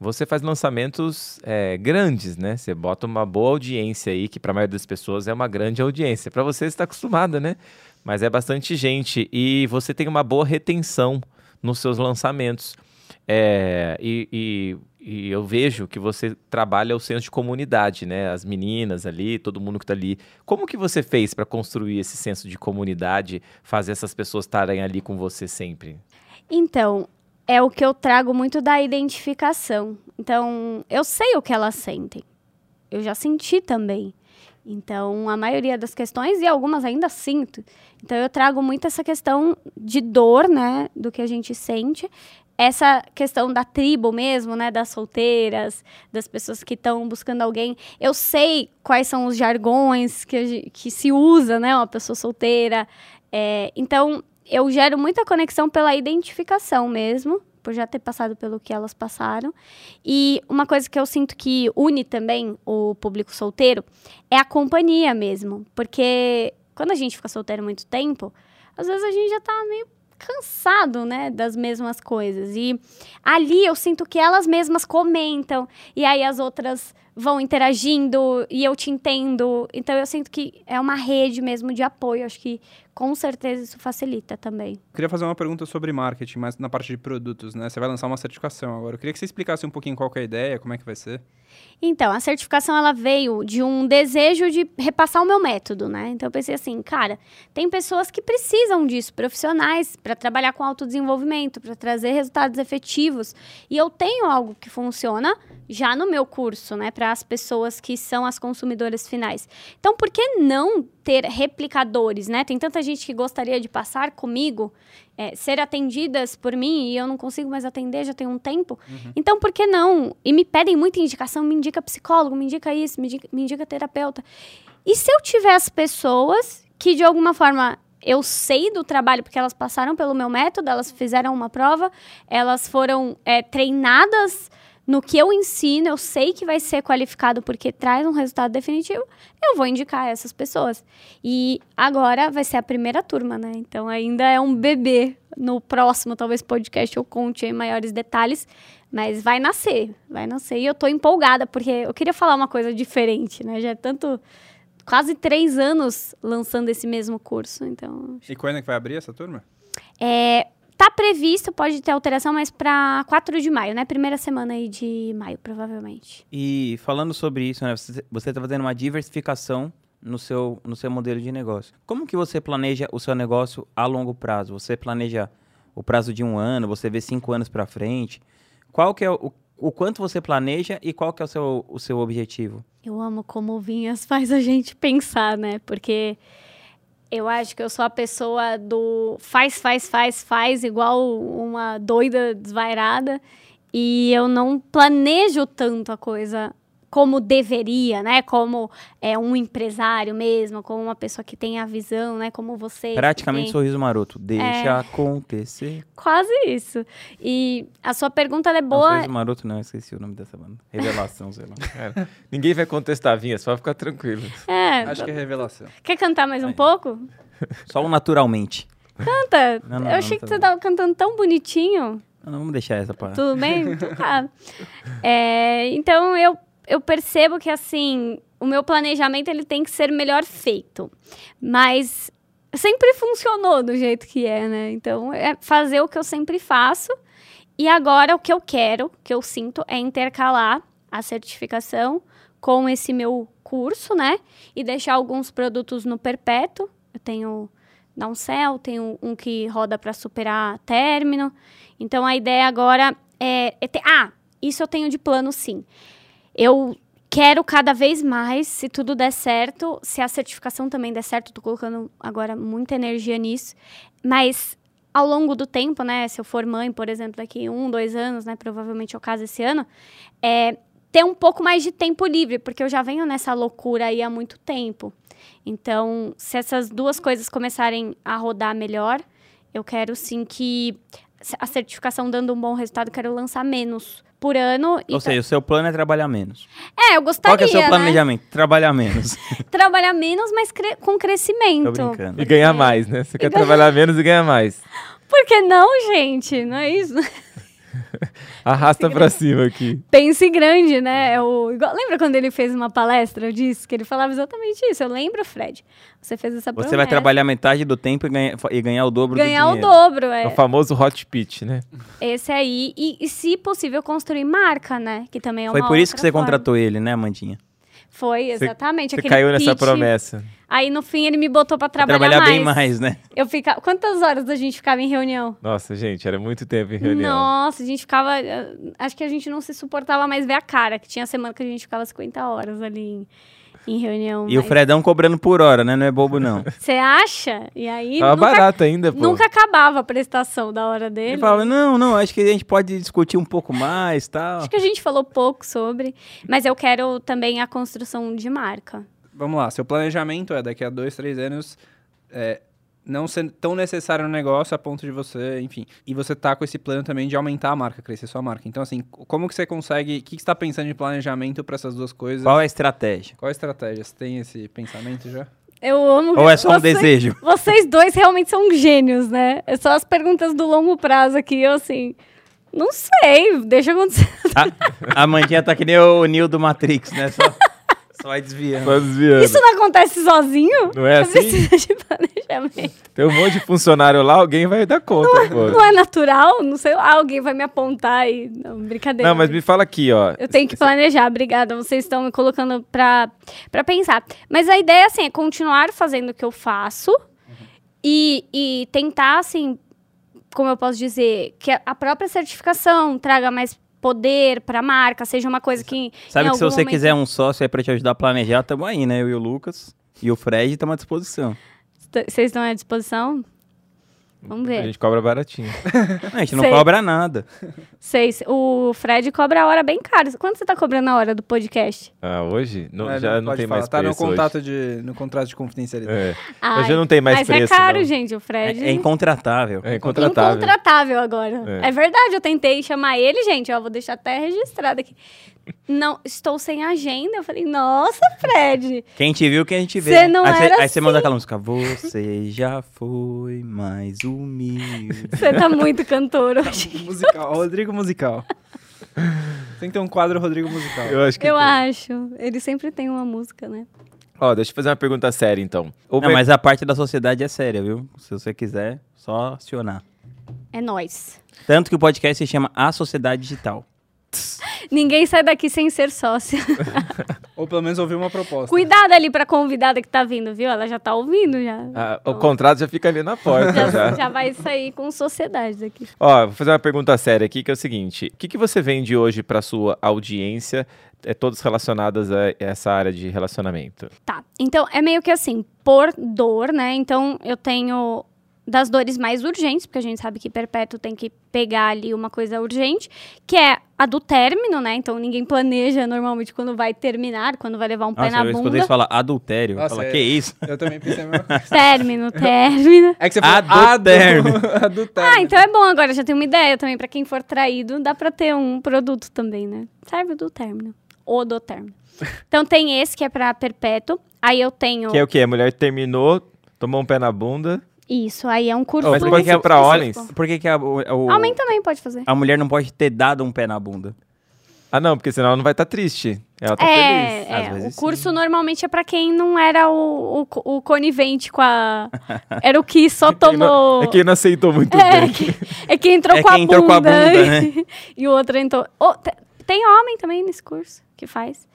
Speaker 2: Você faz lançamentos é, grandes, né? Você bota uma boa audiência aí, que para a maioria das pessoas é uma grande audiência. Para você está acostumada, né? Mas é bastante gente e você tem uma boa retenção nos seus lançamentos. É, e, e- e eu vejo que você trabalha o senso de comunidade, né? As meninas ali, todo mundo que tá ali. Como que você fez para construir esse senso de comunidade, fazer essas pessoas estarem ali com você sempre?
Speaker 1: Então, é o que eu trago muito da identificação. Então, eu sei o que elas sentem. Eu já senti também. Então, a maioria das questões, e algumas ainda sinto. Então, eu trago muito essa questão de dor, né? Do que a gente sente. Essa questão da tribo mesmo, né? Das solteiras, das pessoas que estão buscando alguém. Eu sei quais são os jargões que, que se usa, né? Uma pessoa solteira. É, então, eu gero muita conexão pela identificação mesmo, por já ter passado pelo que elas passaram. E uma coisa que eu sinto que une também o público solteiro é a companhia mesmo. Porque quando a gente fica solteiro muito tempo, às vezes a gente já tá meio cansado, né, das mesmas coisas. E ali eu sinto que elas mesmas comentam e aí as outras vão interagindo e eu te entendo. Então eu sinto que é uma rede mesmo de apoio. Acho que com certeza isso facilita também.
Speaker 4: Queria fazer uma pergunta sobre marketing, mas na parte de produtos, né? Você vai lançar uma certificação agora. Eu queria que você explicasse um pouquinho qual é a ideia, como é que vai ser.
Speaker 1: Então, a certificação ela veio de um desejo de repassar o meu método, né? Então eu pensei assim, cara, tem pessoas que precisam disso, profissionais, para trabalhar com autodesenvolvimento, para trazer resultados efetivos. E eu tenho algo que funciona já no meu curso, né, para as pessoas que são as consumidoras finais. Então, por que não ter replicadores, né? Tem tanta gente que gostaria de passar comigo, é, ser atendidas por mim e eu não consigo mais atender já tem um tempo. Uhum. Então, por que não? E me pedem muita indicação, me indica psicólogo, me indica isso, me indica, me indica terapeuta. E se eu tiver as pessoas que de alguma forma eu sei do trabalho, porque elas passaram pelo meu método, elas fizeram uma prova, elas foram é, treinadas no que eu ensino, eu sei que vai ser qualificado porque traz um resultado definitivo, eu vou indicar essas pessoas. E agora vai ser a primeira turma, né? Então ainda é um bebê. No próximo, talvez, podcast eu conte em maiores detalhes, mas vai nascer, vai nascer. E eu tô empolgada, porque eu queria falar uma coisa diferente, né? Já é tanto. Quase três anos lançando esse mesmo curso, então...
Speaker 4: E quando é que vai abrir essa turma?
Speaker 1: É, Tá previsto, pode ter alteração, mas para 4 de maio, né? Primeira semana aí de maio, provavelmente.
Speaker 3: E falando sobre isso, né? Você está fazendo uma diversificação no seu, no seu modelo de negócio. Como que você planeja o seu negócio a longo prazo? Você planeja o prazo de um ano, você vê cinco anos para frente? Qual que é o, o quanto você planeja e qual que é o seu, o seu objetivo?
Speaker 1: Eu amo como o Vinhas faz a gente pensar, né? Porque eu acho que eu sou a pessoa do faz, faz, faz, faz, igual uma doida desvairada. E eu não planejo tanto a coisa como deveria, né? Como é um empresário mesmo, como uma pessoa que tem a visão, né? Como você.
Speaker 3: Praticamente sorriso maroto. Deixa é... acontecer.
Speaker 1: Quase isso. E a sua pergunta é boa. Não,
Speaker 3: sorriso maroto não, esqueci o nome dessa banda. Revelação, sei lá.
Speaker 2: Cara, ninguém vai contestar, Vinha, só ficar tranquilo.
Speaker 1: É.
Speaker 4: Acho que é revelação.
Speaker 1: Quer cantar mais um pouco?
Speaker 3: Só um naturalmente.
Speaker 1: Canta. Não, não, Eu achei não, tá que você tava cantando tão bonitinho.
Speaker 3: Não, vamos deixar essa parte.
Speaker 1: Tudo bem? Então tá. É, então eu eu percebo que, assim, o meu planejamento ele tem que ser melhor feito. Mas sempre funcionou do jeito que é, né? Então, é fazer o que eu sempre faço. E agora, o que eu quero, que eu sinto, é intercalar a certificação com esse meu curso, né? E deixar alguns produtos no perpétuo. Eu tenho Downcell, tenho um que roda para superar término. Então, a ideia agora é, é ter... Ah, isso eu tenho de plano, sim eu quero cada vez mais, se tudo der certo, se a certificação também der certo, estou colocando agora muita energia nisso, mas ao longo do tempo, né, se eu for mãe, por exemplo, daqui um, dois anos, né, provavelmente eu caso esse ano, é, ter um pouco mais de tempo livre, porque eu já venho nessa loucura aí há muito tempo. Então, se essas duas coisas começarem a rodar melhor, eu quero sim que a certificação dando um bom resultado, eu quero lançar menos por ano.
Speaker 3: Ou seja, o seu plano é trabalhar menos.
Speaker 1: É, eu gostaria,
Speaker 3: Qual que é o seu planejamento? Né? Trabalhar menos.
Speaker 1: trabalhar menos, mas cre com crescimento.
Speaker 3: Tô brincando.
Speaker 2: E ganhar mais, né? Você quer trabalhar menos e ganhar mais.
Speaker 1: Por que não, gente? Não é isso?
Speaker 2: Arrasta para cima aqui.
Speaker 1: Pense grande, né? É o, igual, lembra quando ele fez uma palestra disso? Que ele falava exatamente isso. Eu lembro, Fred. Você fez essa
Speaker 3: Você vai trabalhar metade do tempo e, ganha, e ganhar o dobro
Speaker 1: ganhar
Speaker 3: do
Speaker 1: dinheiro. Ganhar o dobro, é.
Speaker 2: O famoso hot pitch, né?
Speaker 1: Esse aí. E, e, se possível, construir marca, né? Que também é
Speaker 3: Foi
Speaker 1: uma
Speaker 3: por isso que você
Speaker 1: forma.
Speaker 3: contratou ele, né, Amandinha?
Speaker 1: Foi, exatamente.
Speaker 2: Você caiu nessa
Speaker 1: pitch.
Speaker 2: promessa.
Speaker 1: Aí no fim ele me botou para trabalhar,
Speaker 3: trabalhar
Speaker 1: mais.
Speaker 3: bem mais, né?
Speaker 1: Eu ficava. Quantas horas a gente ficava em reunião?
Speaker 2: Nossa, gente, era muito tempo em reunião.
Speaker 1: Nossa, a gente ficava. Eh, acho que a gente não se suportava mais ver a cara, que tinha semana que a gente ficava 50 horas ali em, em reunião.
Speaker 3: E mas... o Fredão cobrando por hora, né? Não é bobo, não.
Speaker 1: Você acha? E aí.
Speaker 2: Tava
Speaker 1: nunca,
Speaker 2: barato ainda, pô.
Speaker 1: Nunca acabava a prestação da hora dele.
Speaker 3: Ele falava, não, não, acho que a gente pode discutir um pouco mais tal.
Speaker 1: Acho que a gente falou pouco sobre. Mas eu quero também a construção de marca
Speaker 4: vamos lá, seu planejamento é daqui a dois, três anos é, não ser tão necessário no negócio a ponto de você, enfim. E você tá com esse plano também de aumentar a marca, crescer sua marca. Então, assim, como que você consegue. O que, que você tá pensando de planejamento para essas duas coisas?
Speaker 3: Qual é a estratégia?
Speaker 4: Qual a estratégia? Você tem esse pensamento já?
Speaker 1: Eu amo.
Speaker 3: Ou é só um
Speaker 1: Vocês-
Speaker 3: desejo?
Speaker 1: Vocês dois realmente são gênios, né? É só as perguntas do longo prazo aqui, eu assim. Não sei, deixa acontecer.
Speaker 3: A, a Mandinha tá que nem o Neo do Matrix, né? Só, só vai desviando.
Speaker 2: Só desviando.
Speaker 1: Isso não acontece sozinho?
Speaker 2: Não é assim?
Speaker 1: Precisa de planejamento.
Speaker 2: Tem um monte de funcionário lá, alguém vai dar conta. pô.
Speaker 1: Não é natural? Não sei lá, alguém vai me apontar e. Não, brincadeira.
Speaker 2: Não, mas me fala aqui, ó.
Speaker 1: Eu tenho que planejar, obrigada. Vocês estão me colocando pra, pra pensar. Mas a ideia, assim, é continuar fazendo o que eu faço e, e tentar, assim, como eu posso dizer, que a própria certificação traga mais poder pra marca, seja uma coisa que.
Speaker 3: Sabe que se você
Speaker 1: momento-
Speaker 3: quiser um sócio aí pra te ajudar a planejar, tamo aí, né? Eu e o Lucas. E o Fred estamos à disposição.
Speaker 1: Vocês estão à disposição? Vamos
Speaker 2: A
Speaker 1: ver.
Speaker 2: gente cobra baratinho.
Speaker 3: A gente não
Speaker 1: Sei.
Speaker 3: cobra nada.
Speaker 1: Seis. O Fred cobra a hora bem caro. Quanto você tá cobrando a hora do podcast?
Speaker 2: Ah, hoje? Não,
Speaker 4: É,
Speaker 2: já não,
Speaker 4: pode
Speaker 2: tem
Speaker 4: falar.
Speaker 2: mais
Speaker 4: Tá no
Speaker 2: preço hoje.
Speaker 4: contato de, no contrato de confidencialidade.
Speaker 2: É.
Speaker 1: Ai,
Speaker 2: Hoje não tem mais
Speaker 1: mas
Speaker 2: preço,
Speaker 1: é caro,
Speaker 2: não.
Speaker 1: gente. O
Speaker 3: É,
Speaker 1: Fred.
Speaker 3: é incontratável.
Speaker 2: É incontratável.
Speaker 1: Incontratável agora.
Speaker 2: É.
Speaker 1: É. verdade, eu tentei chamar ele, gente, ó, vou deixar até registrado aqui. Não, estou sem agenda. Eu falei, nossa, Fred.
Speaker 3: Quem te viu, quem a gente vê.
Speaker 1: Cê
Speaker 3: né?
Speaker 1: não
Speaker 3: aí cê-
Speaker 1: era
Speaker 3: aí você
Speaker 1: assim.
Speaker 3: manda aquela música. Você já foi mais humilde.
Speaker 1: Você tá muito cantor hoje.
Speaker 4: Musical, Rodrigo Musical. Tem que ter um quadro Rodrigo Musical.
Speaker 2: Eu acho que
Speaker 1: Eu
Speaker 2: tem.
Speaker 1: acho. Ele sempre tem uma música, né?
Speaker 2: Ó, deixa eu fazer uma pergunta séria, então.
Speaker 3: Não,
Speaker 2: mer-
Speaker 3: mas a parte da sociedade é séria, viu? Se você quiser, só acionar.
Speaker 1: É nós.
Speaker 3: Tanto que o podcast se chama A Sociedade Digital.
Speaker 1: Ninguém sai daqui sem ser sócio.
Speaker 4: Ou pelo menos ouvir uma proposta.
Speaker 1: Cuidado ali pra convidada que tá vindo, viu? Ela já tá ouvindo já.
Speaker 2: Ah, o contrato já fica ali na porta.
Speaker 1: Já,
Speaker 2: já.
Speaker 1: já vai sair com sociedade daqui.
Speaker 2: Ó, vou fazer uma pergunta séria aqui, que é o seguinte. O que, que você vende hoje para sua audiência, é, todas relacionadas a essa área de relacionamento?
Speaker 1: Tá. Então, é meio que assim, por dor, né? Então, eu tenho das dores mais urgentes, porque a gente sabe que perpétuo tem que pegar ali uma coisa urgente, que é a do término, né? Então, ninguém planeja normalmente quando vai terminar, quando vai levar um pé
Speaker 3: Nossa,
Speaker 1: na
Speaker 3: eu
Speaker 1: bunda.
Speaker 3: você falar adultério.
Speaker 4: Nossa,
Speaker 3: Fala,
Speaker 4: é-
Speaker 3: que isso?
Speaker 4: Eu também pensei a mesma coisa.
Speaker 1: Término, término.
Speaker 4: É que você falou
Speaker 3: Adultério.
Speaker 4: adu- adultério.
Speaker 1: Ah, então é bom agora, já tem uma ideia também. Pra quem for traído, dá pra ter um produto também, né? Serve do término. Ou do término. Então, tem esse que é pra perpétuo. Aí eu tenho...
Speaker 2: Que é o quê? A mulher terminou, tomou um pé na bunda.
Speaker 1: Isso, aí é um curso...
Speaker 2: Mas
Speaker 3: por que
Speaker 2: ser
Speaker 3: é
Speaker 2: pra homens?
Speaker 3: Por que, que a, o,
Speaker 1: Homem também pode fazer.
Speaker 3: a mulher não pode ter dado um pé na bunda?
Speaker 2: Ah, não, porque senão ela não vai estar triste. Ela tá
Speaker 1: é,
Speaker 2: feliz.
Speaker 1: é,
Speaker 3: vezes
Speaker 1: o curso normalmente é pra quem não era o, o, o conivente com a. Era o que só
Speaker 2: Quem não-
Speaker 1: tomou.
Speaker 2: É quem não aceitou muito
Speaker 1: É,
Speaker 2: bem.
Speaker 1: que- é quem entrou,
Speaker 3: É
Speaker 1: com, a
Speaker 3: quem entrou com a
Speaker 1: bunda,
Speaker 3: bunda, né?
Speaker 1: e o outro entrou. Oh, te- tem homem também nesse curso que faz.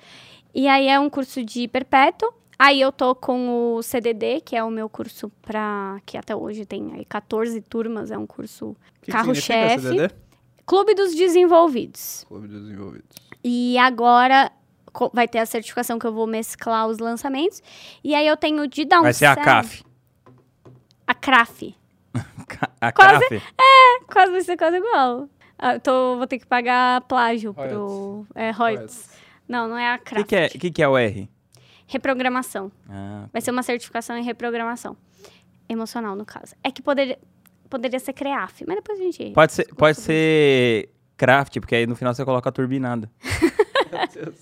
Speaker 1: E aí é um curso de perpétuo. Aí eu tô com o CDD, que é o meu curso pra. que até hoje tem aí 14 turmas, é um curso carro-chefe. Clube dos Desenvolvidos.
Speaker 4: Clube dos Envolvidos.
Speaker 1: E agora vai ter a certificação que eu vou mesclar os lançamentos. E aí eu tenho de dar um
Speaker 3: Vai ser a CAF.
Speaker 1: A CRAF.
Speaker 3: A
Speaker 1: Quase-
Speaker 3: CAF?
Speaker 1: Quase vai ser quase igual. Ah, tô, vou ter que pagar plágio pro. É, royalties. Não, não é a
Speaker 3: O que,
Speaker 1: CRAF.
Speaker 3: que, é, que, que é o R?
Speaker 1: Reprogramação.
Speaker 3: Ah,
Speaker 1: Vai ser uma certificação em reprogramação. Emocional, no caso. É que poderia, poderia ser CREAF, mas depois a gente.
Speaker 3: pode ser, pode ser craft, porque aí no final você coloca a turbinada.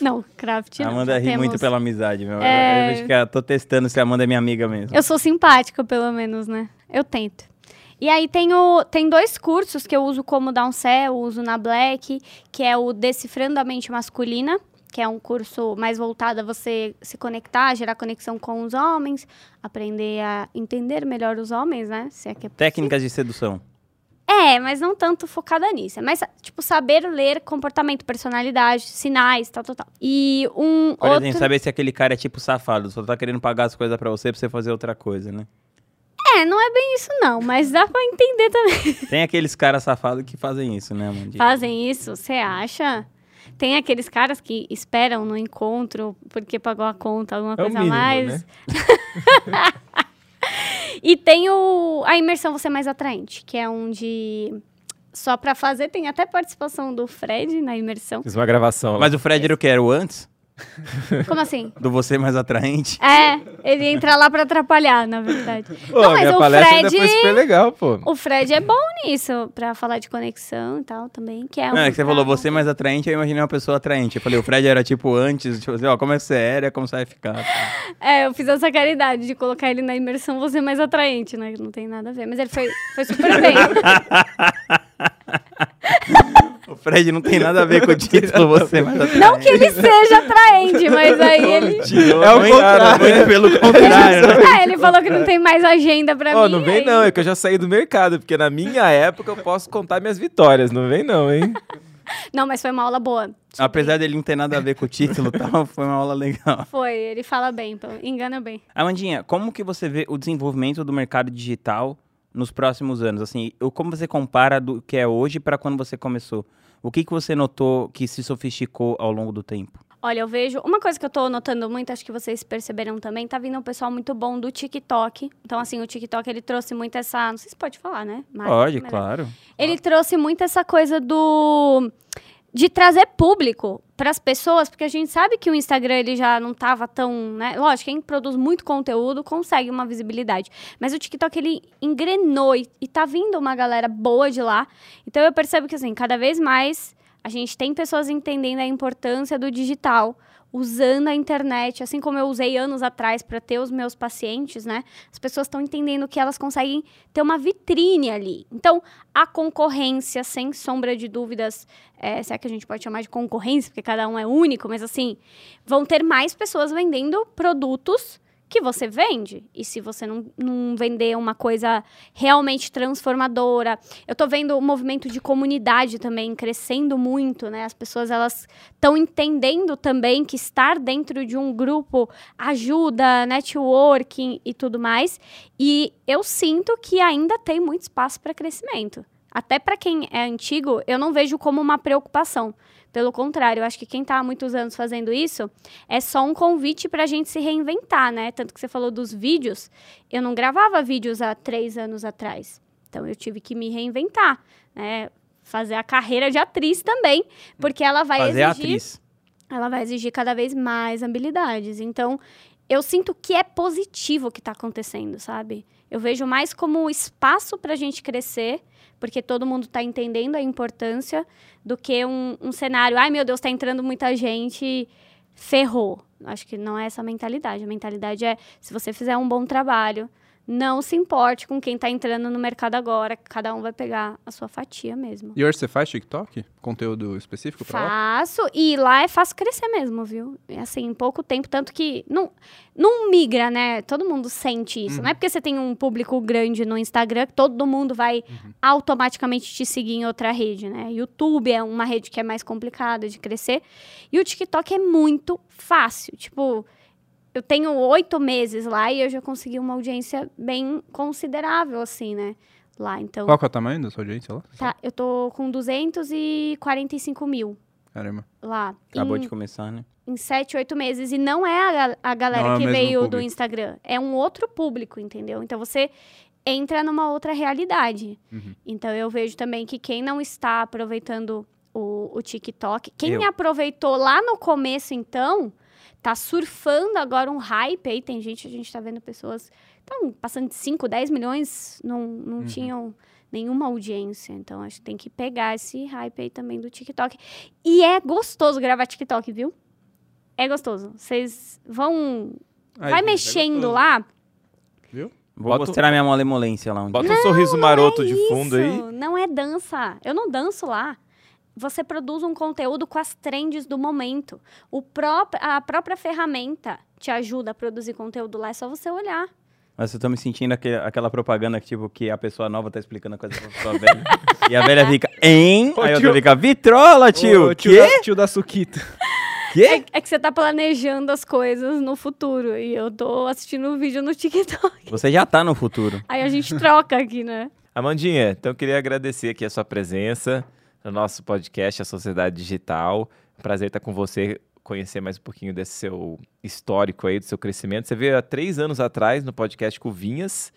Speaker 1: Não, craft
Speaker 3: a
Speaker 1: não.
Speaker 3: Amanda ri
Speaker 1: temos-
Speaker 3: muito pela amizade, meu.
Speaker 1: É.
Speaker 3: Eu, eu tô testando se a Amanda é minha amiga mesmo.
Speaker 1: Eu sou simpática, pelo menos, né? Eu tento. E aí tem, o, tem dois cursos que eu uso como downsell, eu uso na Black, que é o Decifrando a Mente Masculina, que é um curso mais voltado a você se conectar, gerar conexão com os homens, aprender a entender melhor os homens, né? Se é que é.
Speaker 3: Técnicas de sedução.
Speaker 1: É, mas não tanto focada nisso. É mais, tipo, saber ler comportamento, personalidade, sinais, tal, tal, tal. E um
Speaker 3: Por
Speaker 1: outro...
Speaker 3: exemplo, saber se aquele cara é tipo safado, só tá querendo pagar as coisas pra você pra você fazer outra coisa, né?
Speaker 1: É, não é bem isso não, mas dá pra entender também.
Speaker 3: Tem aqueles caras safados que fazem isso, né, Amandinha?
Speaker 1: Fazem isso, você acha? Tem aqueles caras que esperam no encontro porque pagou a conta, alguma
Speaker 2: É o
Speaker 1: coisa a
Speaker 2: mínimo,
Speaker 1: mais.
Speaker 2: né?
Speaker 1: E tem o, a imersão Você Mais Atraente, que é um de... Só pra fazer, tem até participação do Fred na imersão.
Speaker 2: Fiz uma gravação.
Speaker 3: Mas o Fred era o que? Era o antes?
Speaker 1: Como assim?
Speaker 3: Do você mais atraente.
Speaker 1: É, ele entra lá pra atrapalhar, na verdade.
Speaker 2: Pô,
Speaker 1: Não, mas o Fred-
Speaker 2: foi super legal, pô.
Speaker 1: O Fred é bom nisso, pra falar de conexão e tal também, que é um
Speaker 3: Não, é que você falou você mais atraente, eu imaginei uma pessoa atraente. Eu falei, o Fred era tipo antes, tipo assim, ó, como é que você era, como você vai ficar.
Speaker 1: É, eu fiz essa caridade de colocar ele na imersão você mais atraente, né? Não tem nada a ver. Mas ele foi, foi super bem.
Speaker 3: O Fred não tem nada a ver com o título, você mais atraente.
Speaker 1: Não que ele seja atraente, mas aí ele.
Speaker 2: É o contrário.
Speaker 3: Muito pelo contrário, né?
Speaker 1: É, ele falou que não tem mais agenda pra
Speaker 2: Ó,
Speaker 1: mim.
Speaker 2: não vem
Speaker 1: aí-
Speaker 2: não, é que eu já saí do mercado, porque na minha época eu posso contar minhas vitórias, não vem não, hein?
Speaker 1: Não, mas foi uma aula boa.
Speaker 3: Apesar dele não ter nada a ver com o título e tal, foi uma aula legal.
Speaker 1: Foi, ele fala bem, pô, engana bem.
Speaker 3: Amandinha, como que você vê o desenvolvimento do mercado digital nos próximos anos? Assim, ou como você compara do que é hoje para quando você começou? O que, que você notou que se sofisticou ao longo do tempo?
Speaker 1: Olha, eu vejo. Uma coisa que eu tô notando muito, acho que vocês perceberam também, tá vindo um pessoal muito bom do TikTok. Então, assim, o TikTok ele trouxe muito essa. Não sei se pode falar, né? Mas-
Speaker 3: Pode,
Speaker 1: mas-
Speaker 3: claro.
Speaker 1: Ele trouxe muito essa coisa do. de trazer público para as pessoas, porque a gente sabe que o Instagram ele já não tava tão, né? Lógico, quem produz muito conteúdo consegue uma visibilidade, mas o TikTok ele engrenou e, e tá vindo uma galera boa de lá. Então eu percebo que assim, cada vez mais a gente tem pessoas entendendo a importância do digital, usando a internet, assim como eu usei anos atrás para ter os meus pacientes, né? As pessoas estão entendendo que elas conseguem ter uma vitrine ali. Então, a concorrência, sem sombra de dúvidas, é, se é que a gente pode chamar de concorrência, porque cada um é único, mas assim, vão ter mais pessoas vendendo produtos que você vende. E se você não, não vender uma coisa realmente transformadora. Eu tô vendo o movimento de comunidade também crescendo muito, né? As pessoas elas estão entendendo também que estar dentro de um grupo ajuda, networking e tudo mais. E eu sinto que ainda tem muito espaço para crescimento. Até para quem é antigo, eu não vejo como uma preocupação. Pelo contrário, eu acho que quem está há muitos anos fazendo isso é só um convite para a gente se reinventar, né? Tanto que você falou dos vídeos, eu não gravava vídeos há três anos atrás. Então eu tive que me reinventar, né? Fazer a carreira de atriz também, porque ela vai
Speaker 3: Fazer
Speaker 1: exigir
Speaker 3: atriz.
Speaker 1: ela vai exigir cada vez mais habilidades. Então, eu sinto que é positivo o que está acontecendo, sabe? Eu vejo mais como espaço para a gente crescer, porque todo mundo está entendendo a importância, do que um, um cenário, ai meu Deus, está entrando muita gente, ferrou. Acho que não é essa a mentalidade. A mentalidade é, se você fizer um bom trabalho, não se importe com quem está entrando no mercado agora, cada um vai pegar a sua fatia mesmo.
Speaker 4: E hoje você faz TikTok? Conteúdo específico pra lá?
Speaker 1: Faço, e lá é fácil crescer mesmo, viu? É assim, em pouco tempo, tanto que não, não migra, né? Todo mundo sente isso. Não é porque você tem um público grande no Instagram que todo mundo vai automaticamente te seguir em outra rede, né? YouTube é uma rede que é mais complicada de crescer. E o TikTok é muito fácil. Tipo, eu tenho oito meses lá e eu já consegui uma audiência bem considerável, assim, né? Lá, então...
Speaker 4: Qual que é o tamanho da sua audiência lá?
Speaker 1: Tá, eu tô com 245 mil
Speaker 4: Caramba.
Speaker 1: lá.
Speaker 3: Acabou
Speaker 1: em,
Speaker 3: de começar, né?
Speaker 1: em 7, 8 meses. E não é a, a galera
Speaker 4: Não é
Speaker 1: que veio do
Speaker 4: público.
Speaker 1: Instagram. É um outro público, entendeu? Então você entra numa outra realidade.
Speaker 4: Uhum.
Speaker 1: Então eu vejo também que quem não está aproveitando o, o TikTok, quem
Speaker 3: Eu.
Speaker 1: aproveitou lá no começo, então, tá surfando agora um hype aí. Tem gente, a gente tá vendo pessoas estão passando de 5, 10 milhões, não, não
Speaker 4: Uhum.
Speaker 1: tinham nenhuma audiência. Então, acho que tem que pegar esse hype aí também do TikTok. E é gostoso gravar TikTok, viu? É gostoso. Vocês vão.
Speaker 4: Aí,
Speaker 1: vai
Speaker 4: é
Speaker 1: mexendo
Speaker 4: gostoso.
Speaker 1: lá.
Speaker 3: Vou
Speaker 2: Bota-
Speaker 3: mostrar minha malemolência lá. Um
Speaker 2: Bota um sorriso maroto de
Speaker 1: Isso,
Speaker 2: fundo aí.
Speaker 1: Não é dança. Eu não danço lá. Você produz um conteúdo com as trends do momento. O pró- a própria ferramenta te ajuda a produzir conteúdo lá. É só você olhar.
Speaker 3: Mas eu tô me sentindo aque- aquela propaganda que, tipo, que a pessoa nova tá explicando a coisa pra pessoa velha. e a velha fica, hein?
Speaker 4: Ô,
Speaker 3: Aí a
Speaker 4: tio.
Speaker 3: outra fica, vitrola, tio!
Speaker 4: Ô, tio,
Speaker 3: Quê?
Speaker 4: da, tio da Suquita.
Speaker 3: Quê?
Speaker 1: É que você tá planejando as coisas no futuro. E eu tô assistindo o vídeo no TikTok.
Speaker 3: Você já tá no futuro.
Speaker 1: Aí a gente troca aqui, né?
Speaker 2: Amandinha, então eu queria agradecer aqui a sua presença no nosso podcast, A Sociedade Digital. Prazer estar com você, conhecer mais um pouquinho desse seu histórico aí, do seu crescimento. Você veio há três anos atrás no podcast com Vinhas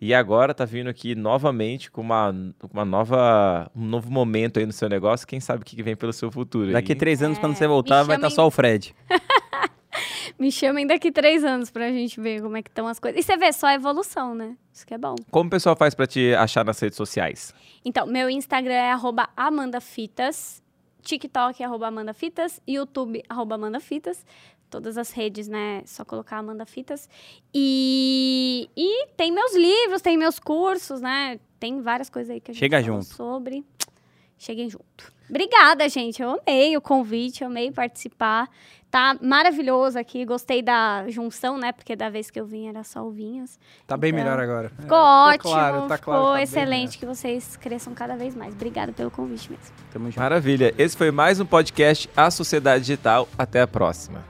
Speaker 2: e agora tá vindo aqui novamente com uma, uma nova, um novo momento aí no seu negócio. Quem sabe o que vem pelo seu futuro?
Speaker 3: Daqui três anos,
Speaker 1: É,
Speaker 3: quando você voltar,
Speaker 1: me
Speaker 3: vai estar
Speaker 1: chamem-
Speaker 3: só o Fred.
Speaker 1: Me chamem daqui três anos pra gente ver como é que estão as coisas. E você vê só a evolução, né? Isso que é bom.
Speaker 2: Como o pessoal faz pra te achar nas redes sociais?
Speaker 1: Então, meu Instagram é arroba amandafitas, TikTok é arroba amandafitas, YouTube arroba amandafitas. Todas as redes, né? Só colocar Amanda Fitas. E, e tem meus livros, tem meus cursos, né? Tem várias coisas aí que a gente
Speaker 3: Chega junto.
Speaker 1: sobre. Cheguem junto. Obrigada, gente. Eu amei o convite, eu amei participar. Tá maravilhoso aqui. Gostei da junção, né? Porque da vez que eu vim era só o Vinhas.
Speaker 4: Tá bem
Speaker 1: Então,
Speaker 4: melhor agora.
Speaker 1: Ficou
Speaker 4: É,
Speaker 1: ótimo,
Speaker 4: claro, tá claro,
Speaker 1: ficou
Speaker 4: tá bem
Speaker 1: excelente que vocês cresçam cada vez mais. Obrigada pelo convite mesmo.
Speaker 3: Tamo junto.
Speaker 2: Maravilha. Esse foi mais um podcast A Sociedade Digital. Até a próxima.